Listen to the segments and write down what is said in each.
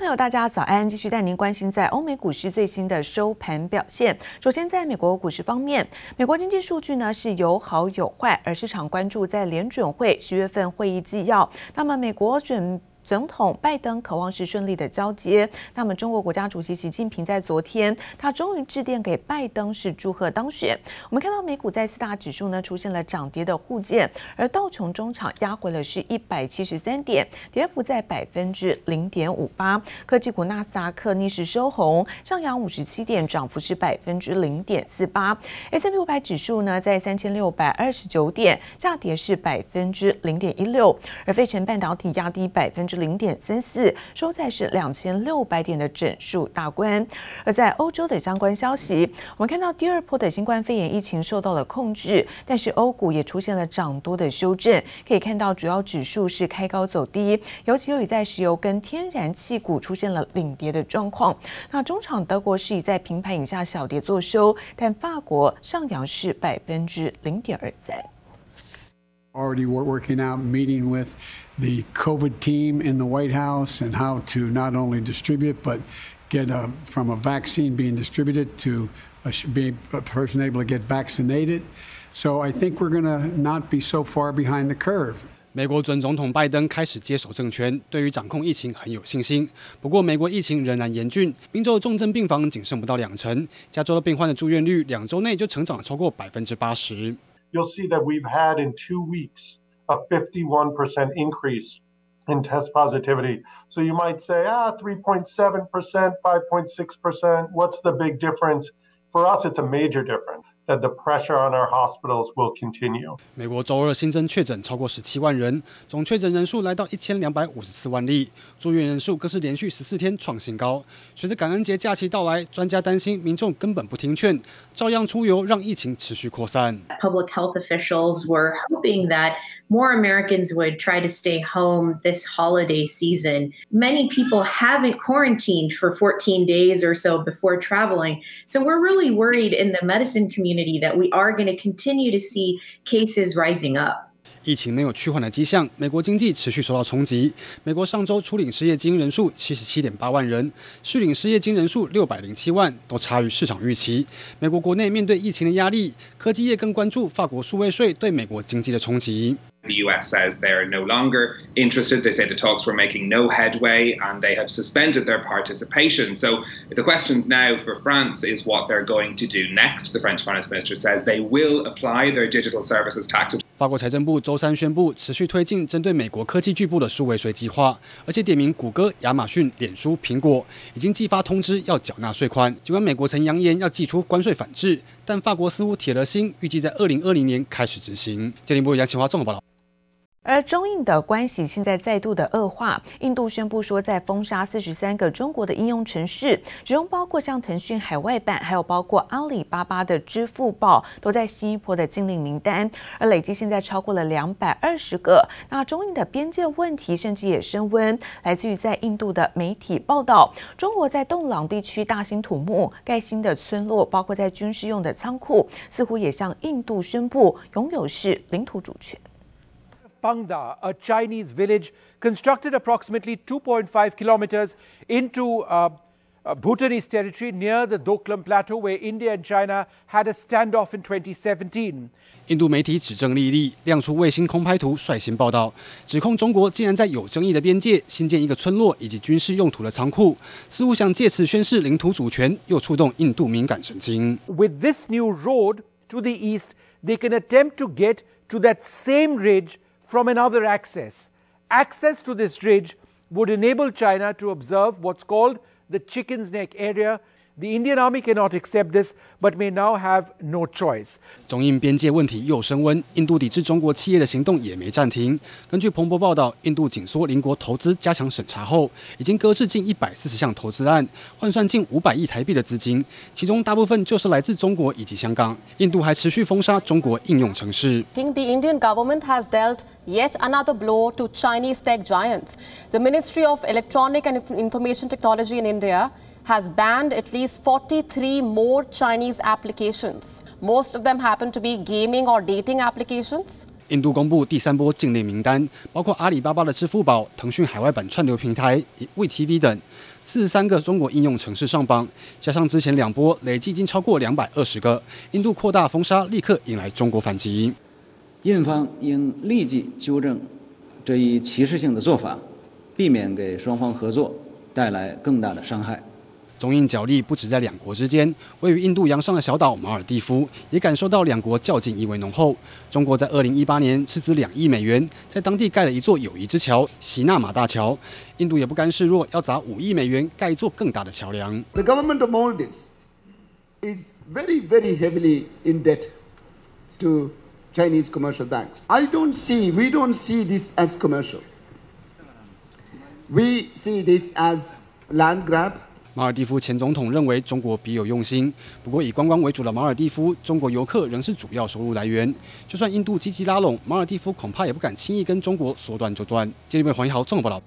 朋友，大家早安！继续带您关心在欧美股市最新的收盘表现。首先，在美国股市方面，美国经济数据呢是有好有坏，而市场关注在联准会十月份会议纪要。那么，美国准总统拜登渴望是顺利的交接。那么，中国国家主席习近平在昨天，他终于致电给拜登，是祝贺当选。我们看到美股在四大指数呢出现了涨跌的互见，而道琼中场压回了是一百七十三点，跌幅在百分之零点五八。科技股纳斯达克逆势收红，上扬五十七点，涨幅是百分之零点四八。S&P 五百指数呢在三千六百二十九点，下跌是百分之零点一六。而费城半导体压低百分之。零点三四，收在是两千六百点的整数大关。而在欧洲的相关消息，我们看到第二波的新冠肺炎疫情受到了控制，但是欧股也出现了涨多的修正。可以看到主要指数是开高走低，尤其又以在石油跟天然气股出现了领跌的状况。那中场德国是以在平盘以下小跌作收，但法国上扬是百分之零点二三。Already working out, meeting with the COVID team in the White House and how to not only distribute, but get a, from a vaccine being distributed to a, be a person able to get vaccinated. So I think we're going to not be so far behind the curve. 美国准总统拜登开始接手政权，对于掌控疫情很有信心。不过，美国疫情仍然严峻，宾州重症病房仅剩不到两成，加州的病患的住院率两周内就成长了超过百分之八十。 you'll see that we've had in two weeks a 51% increase in test positivity. So you might say, ah, 3.7%, 5.6%, what's the big difference? For us, it's a major difference. That the pressure on our hospitals will continue. 美国周二新增确诊超过十七万人，总确诊人数来到一千两百五十四万例，住院人数更是连续十四天创新高。随着感恩节假期到来，专家担心民众根本不听劝，照样出游，让疫情持续扩散。Public health officials were hoping that more Americans would try to stay home this holiday season. Many people haven't quarantined for 14 days or so before traveling, so we're really worried in the medicine community that we are going to continue to see cases rising up. 疫情没有趋缓的迹象，美国经济持续受到冲击。美国上周初领失业金人数七十七点八万人，续领失业金人数六百零七万，都差于市场预期。美国国内面对疫情的压力，科技业更关注法国数位税对美国经济的冲击。 The US says they're no longer interested. They say the talks were making no headway and they have suspended their participation. So the questions now for France is what they're going to do next. The French finance minister says they will apply their digital services tax. 法国财政部周三宣布，持续推进针对美国科技巨擘的数位税计划，而且点名谷歌、亚马逊、脸书、苹果已经寄发通知要缴纳税款。尽管美国曾扬言要祭出关税反制，但法国似乎铁了心，预计在二零二零年开始执行。经济部杨启华综合报道。 而中印的关系现在再度的恶化，印度宣布说在封杀四十三个中国的应用程式，其中包括像腾讯海外版，还有包括阿里巴巴的支付宝，都在新一波的禁令名单，而累计现在超过了两百二十个。那中印的边界问题甚至也升温，来自于在印度的媒体报道，中国在洞朗地区大兴土木盖新的村落，包括在军事用的仓库，似乎也向印度宣布拥有是领土主权。Pangda, a Chinese village constructed approximately 2.5 kilometers into uh, uh, Bhutanese territory near the Doklam Plateau, where India and China had a standoff in 2017. 印度媒体指证莉莉亮出卫星空拍图，率先报道，指控中国竟然在有争议的边界新建一个村落以及军事用途的仓库，似乎想借此宣示领土主权，又触动印度敏感神经。With this new road to the east, they can attempt to get to that same ridge. from another access. Access to this ridge would enable China to observe what's called the Chicken's Neck area The Indian Army cannot accept this, but may now have no choice. 中印边界问题又升温，印度抵制中国企业的行动也没暂停。根据彭博报道，印度紧缩邻国投资加强审查后，已经搁置近一百四十项投资案，换算近五百亿台币的资金，其中大部分就是来自中国以及香港。印度还持续封杀中国应用程式。The Indian government has dealt yet another blow to Chinese tech giants. The Ministry of Electronic and Information Technology in India Has banned at least 43 more Chinese applications. Most of them happen to be gaming or dating applications. 印度公布第三波境内名单，包括阿里巴巴的支付宝、腾讯海外版串流平台 VTV 等，四十三个中国应用城市上榜，加上之前两波，累计已经超过两百二十个。印度扩大封杀，立刻引来中国反击。印方应立即纠正这一歧视性的做法，避免给双方合作带来更大的伤害。中印角力不止在两国之间，位于印度洋上的小岛马尔地夫也感受到两国较劲意味浓厚。中国在二零一八年斥资两亿美元，在当地盖了一座友谊之桥——锡纳马大桥。印度也不甘示弱，要砸五亿美元盖一座更大的桥梁。The government of Maldives is very, very heavily in debt to Chinese commercial banks. I don't see, we don't see this as commercial. We see this as land grab. 马尔地夫前总统认为中国别有用心，不过以观光为主的马尔地夫，中国游客仍是主要收入来源。就算印度积极拉拢，马尔地夫恐怕也不敢轻易跟中国说断就断。接下来黄一豪综合报道。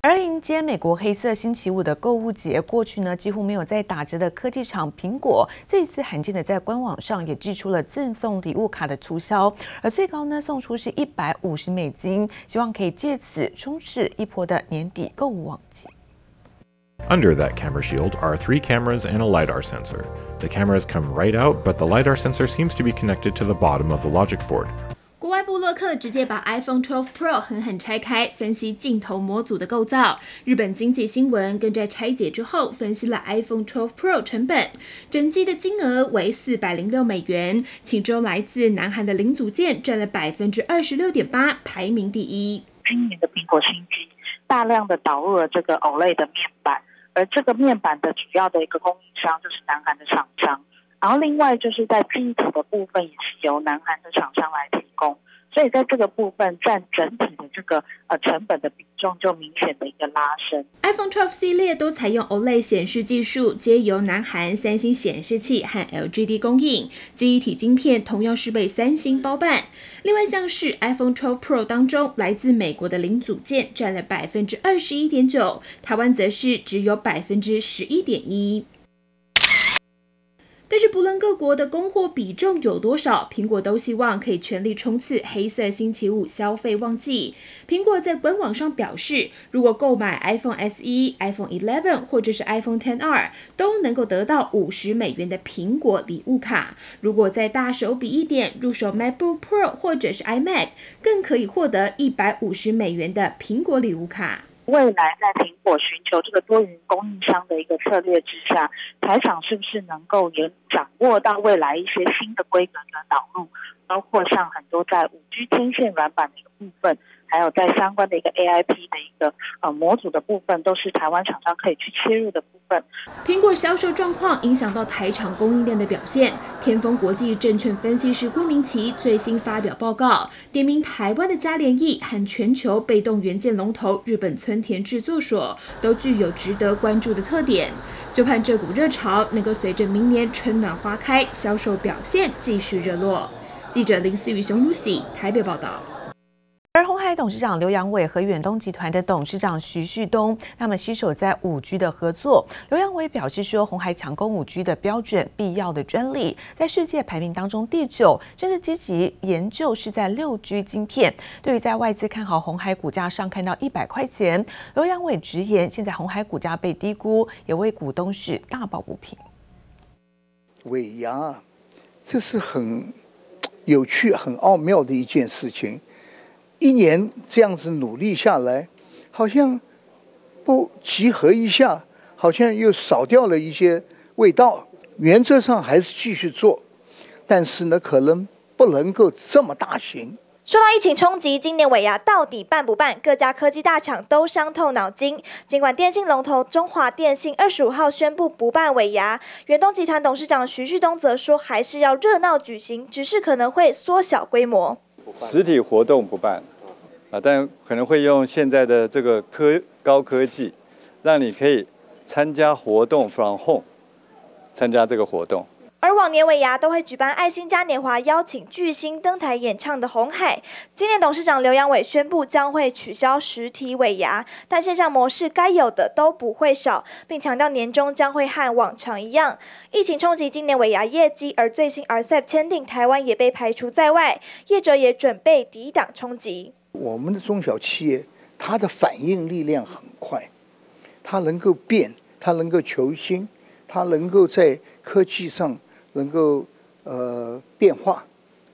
而迎接美国黑色星期五的购物节，过去呢几乎没有在打折的科技厂苹果，这一次罕见的在官网上也寄出了赠送礼物卡的促销，而最高呢送出是一百五十美金，希望可以借此冲刺一波的年底购物旺季。Under that camera shield are three cameras and a LiDAR sensor. The cameras come right out, but the LiDAR sensor seems to be connected to the bottom of the logic board. 国外部落客直接把 iPhone 12 Pro 狠狠拆开，分析镜头模组的构造。日本经济新闻更在拆解之后分析了 iPhone 12 Pro 成本，整机的金额为四百零六美元，其中来自南韩的零组件占了百分之二十六点八，排名第一。今年的苹果新机大量的导入了这个 OLED 的面板。 而这个面板的主要的一个供应商就是南韩的厂商，然后另外就是在记忆体的部分也是由南韩的厂商来提供。所以在这个部分占整体的这个呃成本的比重就明显的一个拉升。iPhone 12系列都采用 OLED 显示技术，皆由南韩三星显示器和 LGD 供应，记忆体晶片同样是被三星包办。另外像是 iPhone 12 Pro 当中，来自美国的零组件占了百分之二十一点九，台湾则是只有百分之十一点一。但是不论各国的供货比重有多少，苹果都希望可以全力冲刺黑色星期五消费旺季。苹果在官网上表示，如果购买 iPhone SE、iPhone 11或者是 iPhone XR，都能够得到五十美元的苹果礼物卡。如果再大手笔一点，入手 MacBook Pro 或者是 iMac，更可以获得一百五十美元的苹果礼物卡。未来在苹果寻求这个多元供应商的一个策略之下，台厂是不是能够也掌握到未来一些新的规格的导入，包括像很多在五 G 天线软板的一个部分。还有在相关的一个 AIP 的一个呃模组的部分，都是台湾厂商可以去切入的部分。苹果销售状况影响到台厂供应链的表现。天风国际证券分析师郭明奇最新发表报告，点名台湾的嘉联益和全球被动元件龙头日本村田制作所都具有值得关注的特点，就盼这股热潮能够随着明年春暖花开，销售表现继续热络。记者林思雨、熊如喜台北报道。海董事长刘扬伟和远东集团的董事长徐旭东，他们携手在五 G 的合作。刘扬伟表示说，红海抢攻五 G 的标准、必要的专利，在世界排名当中第九，甚至积极研究是在六 G 晶片。对于在外资看好红海股价上看到一百块钱，刘扬伟直言，现在红海股价被低估，也为股东是大抱不平。伟扬，这是很有趣、很奥妙的一件事情。一年这样子努力下来，好像不集合一下，好像又少掉了一些味道。原则上还是继续做，但是呢，可能不能够这么大型。受到疫情冲击，今年尾牙到底办不办？各家科技大厂都伤透脑筋。尽管电信龙头中华电信二十五号宣布不办尾牙，远东集团董事长徐旭东则说还是要热闹举行，只是可能会缩小规模。实体活动不办，啊，但可能会用现在的这个科高科技，让你可以参加活动 from home，参加这个活动。而往年尾牙都会举办爱心嘉年华，邀请巨星登台演唱的红海，今年董事长刘扬伟宣布将会取消实体尾牙，但线上模式该有的都不会少，并强调年终将会和往常一样。疫情冲击今年尾牙业绩，而最新 RCEP 签订，台湾也被排除在外，业者也准备抵挡冲击。我们的中小企业，它的反应力量很快，它能够变，它能够求新，它能够在科技上。能够呃变化，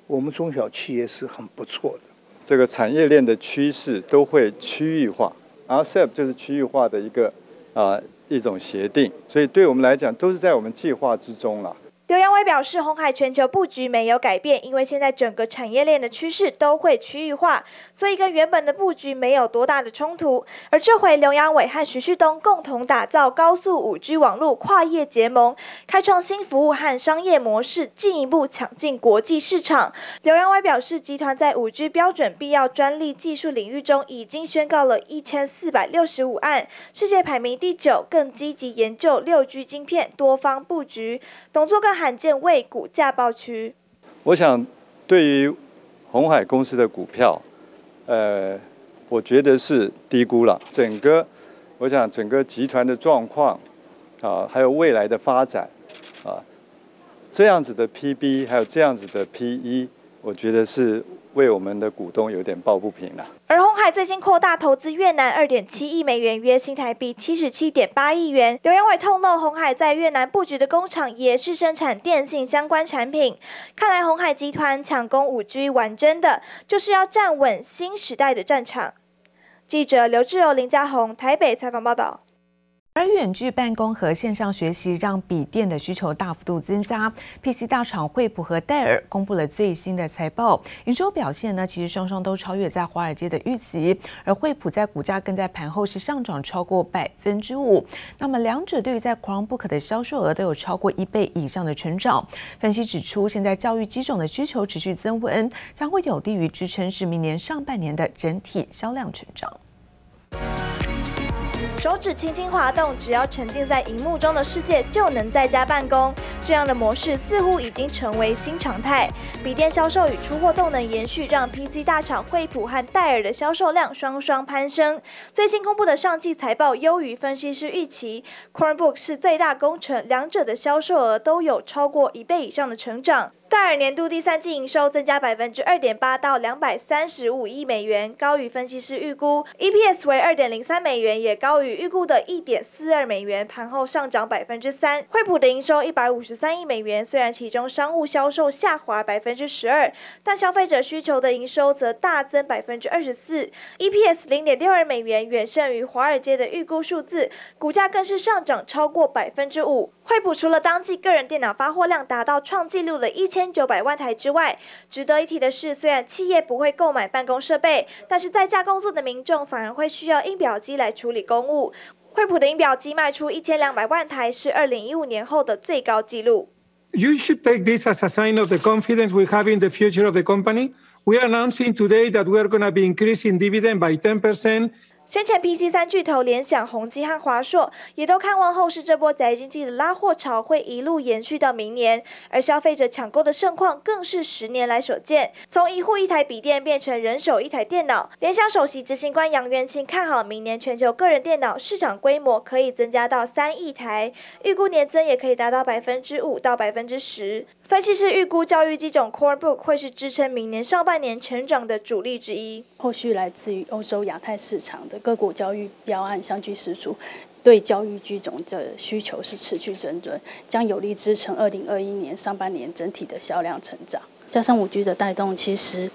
我们中小企业是很不错的。这个产业链的趋势都会区域化，RCEP 就是区域化的一个啊、一种协定，所以对我们来讲都是在我们计划之中了。刘扬伟表示，鸿海全球布局没有改变，因为现在整个产业链的趋势都会区域化，所以跟原本的布局没有多大的冲突。而这回刘扬伟和徐旭东共同打造高速五 G 网络跨业结盟，开创新服务和商业模式，进一步抢进国际市场。刘扬伟表示，集团在五 G 标准必要专利技术领域中已经宣告了一千四百六十五案，世界排名第九，更积极研究六 G 晶片多方布局，董作更。罕见为股价暴区。我想，对于鸿海公司的股票，呃，我觉得是低估了。整个，我想整个集团的状况啊，还有未来的发展啊，这样子的 PB，还有这样子的 PE，我觉得是。为我们的股东有点抱不平了。而鸿海最近扩大投资越南二点七亿美元，约新台币七十七点八亿元。刘扬伟透露，鸿海在越南布局的工厂也是生产电信相关产品。看来鸿海集团抢攻五 G 玩真的，就是要站稳新时代的战场。记者刘志柔、林家宏台北采访报道。而远距办公和线上学习让笔电的需求大幅度增加。PC 大厂惠普和戴尔公布了最新的财报，营收表现呢，其实双双都超越在华尔街的预期。而惠普在股价更在盘后是上涨超过百分之五。那么两者对于在 Chromebook 的销售额都有超过一倍以上的成长。分析指出，现在教育机种的需求持续增温，将会有利于支撑是明年上半年的整体销量成长。手指轻轻滑动，只要沉浸在荧幕中的世界，就能在家办公。这样的模式似乎已经成为新常态。笔电销售与出货动能延续，让 PC 大厂惠普和戴尔的销售量双双攀升。最新公布的上季财报优于分析师预期，Chromebook 是最大功臣，两者的销售额都有超过一倍以上的成长。戴尔年度第三季营收增加百分之二点八到两百三十五亿美元，高于分析师预估；EPS 为二点零三美元，也高于预估的一点四二美元，盘后上涨百分之三。惠普的营收一百五十三亿美元，虽然其中商务销售下滑百分之十二，但消费者需求的营收则大增百分之二十四，EPS 零点六二美元，远胜于华尔街的预估数字，股价更是上涨超过百分之五。惠普除了当季个人电脑发货量达到创纪录的一千九百万台之外，值得一提的是，虽然企业不会购买办公设备，但是在家工作的民众反而会需要印表机来处理公务。惠普的印表机卖出一千两百万台，是二零一五年后的最高纪录。You should take this as a sign of the confidence we have in the future of the company. We are announcing today that we are going to be increasing dividend by 10%. 先前 PC 三巨头联想、宏基和华硕也都看望后市这波宅经济的拉货潮会一路延续到明年，而消费者抢购的盛况更是十年来所见。从一户一台笔电变成人手一台电脑，联想首席执行官杨元庆看好明年全球个人电脑市场规模可以增加到三亿台，预估年增也可以达到百分之五到百分之十。分析师预估，教育机种 Chromebook 会是支撑明年上半年成长的主力之一。后续来自于欧洲、亚太市场的各国交易标案相继释出，对交易居种的需求是持续增长，将有力支撑二零二一年上半年整体的销量成长。加上五 G 的带动，其实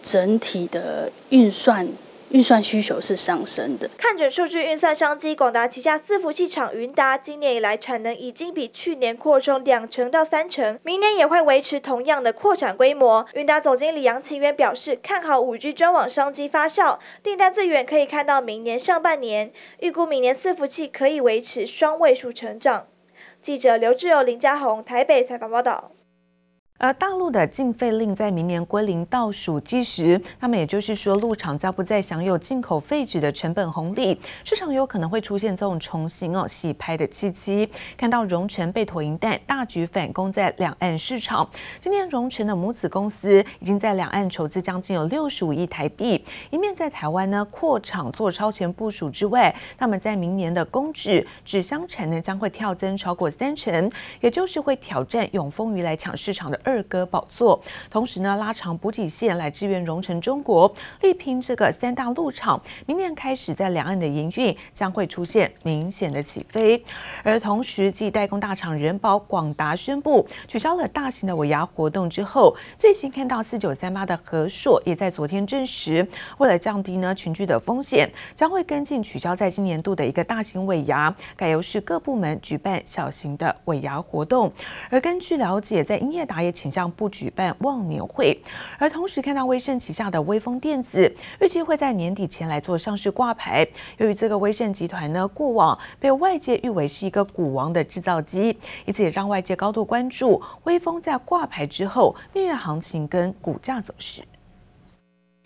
整体的运算。运算需求是上升的。看准数据运算商机，广达旗下伺服器厂云达今年以来产能已经比去年扩充两成到三成，明年也会维持同样的扩产规模。云达总经理杨奇渊表示，看好五 G 专网商机发酵，订单最远可以看到明年上半年，预估明年伺服器可以维持双位数成长。记者刘志柔、林家宏台北采访报道。而大陆的禁废令在明年归零倒数计时，那么也就是说，陆厂将不再享有进口废纸的成本红利，市场有可能会出现这种重新哦洗牌的契机。看到荣成被妥银弹大举反攻在两岸市场，今年荣成的母子公司已经在两岸筹资将近有六十五亿台币，一面在台湾呢扩厂做超前部署之外，那么在明年的公纸纸箱产能将会跳增超过三成，也就是会挑战永丰余来抢市场的二哥宝座，同时呢，拉长补给线来支援荣成中国，力拼这个三大陆厂。明年开始在两岸的营运将会出现明显的起飞。而同时，继代工大厂人保、广达宣布取消了大型的尾牙活动之后，最新看到四九三八的和硕也在昨天证实，为了降低呢群聚的风险，将会跟进取消在今年度的一个大型尾牙，改由是各部门举办小型的尾牙活动。而根据了解，在英业达也倾向不举办忘年会，而同时看到威盛旗下的威风电子预计会在年底前来做上市挂牌。由于这个威盛集团呢，过往被外界誉为是一个股王的制造机，因此也让外界高度关注威风在挂牌之后蜜月行情跟股价走势。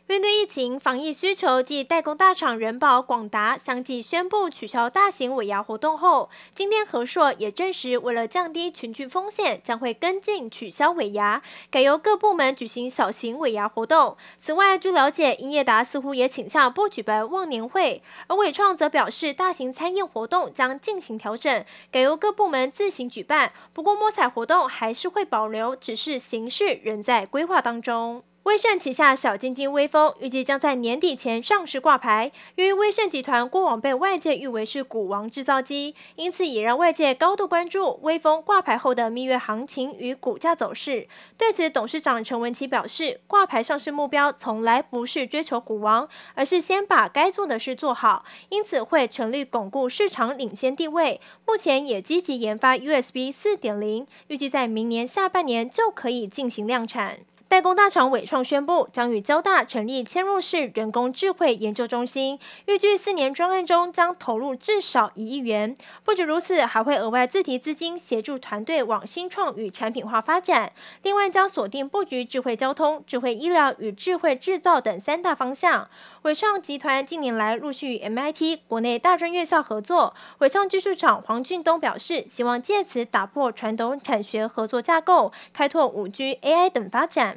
面对疫情防疫需求，继代工大厂人保、广达相继宣布取消大型尾牙活动后，今天和硕也证实，为了降低群聚风险，将会跟进取消尾牙，改由各部门举行小型尾牙活动。此外，据了解，英业达似乎也倾向不举办忘年会，而纬创则表示，大型餐宴活动将进行调整，改由各部门自行举办。不过，摸彩活动还是会保留，只是形式仍在规划当中。威盛旗下小金金威风预计将在年底前上市挂牌。由于威盛集团过往被外界誉为是股王制造机，因此也让外界高度关注威风挂牌后的蜜月行情与股价走势。对此，董事长陈文琪表示，挂牌上市目标从来不是追求股王，而是先把该做的事做好，因此会全力巩固市场领先地位。目前也积极研发 USB 四点零，预计在明年下半年就可以进行量产。代工大厂伟创宣布，将与交大成立嵌入式人工智慧研究中心，预计四年专案中将投入至少一亿元。不止如此，还会额外自提资金，协助团队往新创与产品化发展。另外，将锁定布局智慧交通、智慧医疗与智慧制造等三大方向。伟创集团近年来陆续与 MIT 国内大专院校合作。伟创技术长黄俊东表示，希望借此打破传统产学合作架构，开拓五 G、AI 等发展。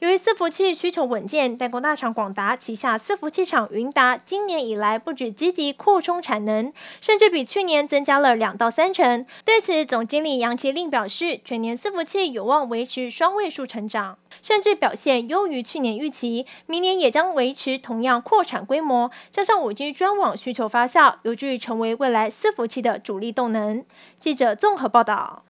由于伺服器需求稳健，代工大厂广达旗下伺服器厂云达今年以来不止积极扩充产能，甚至比去年增加了两到三成。对此，总经理杨其令表示，全年伺服器有望维持双位数成长，甚至表现优于去年预期。明年也将维持同样扩产规模，加上五 G 专网需求发酵，有助于成为未来伺服器的主力动能。记者综合报道。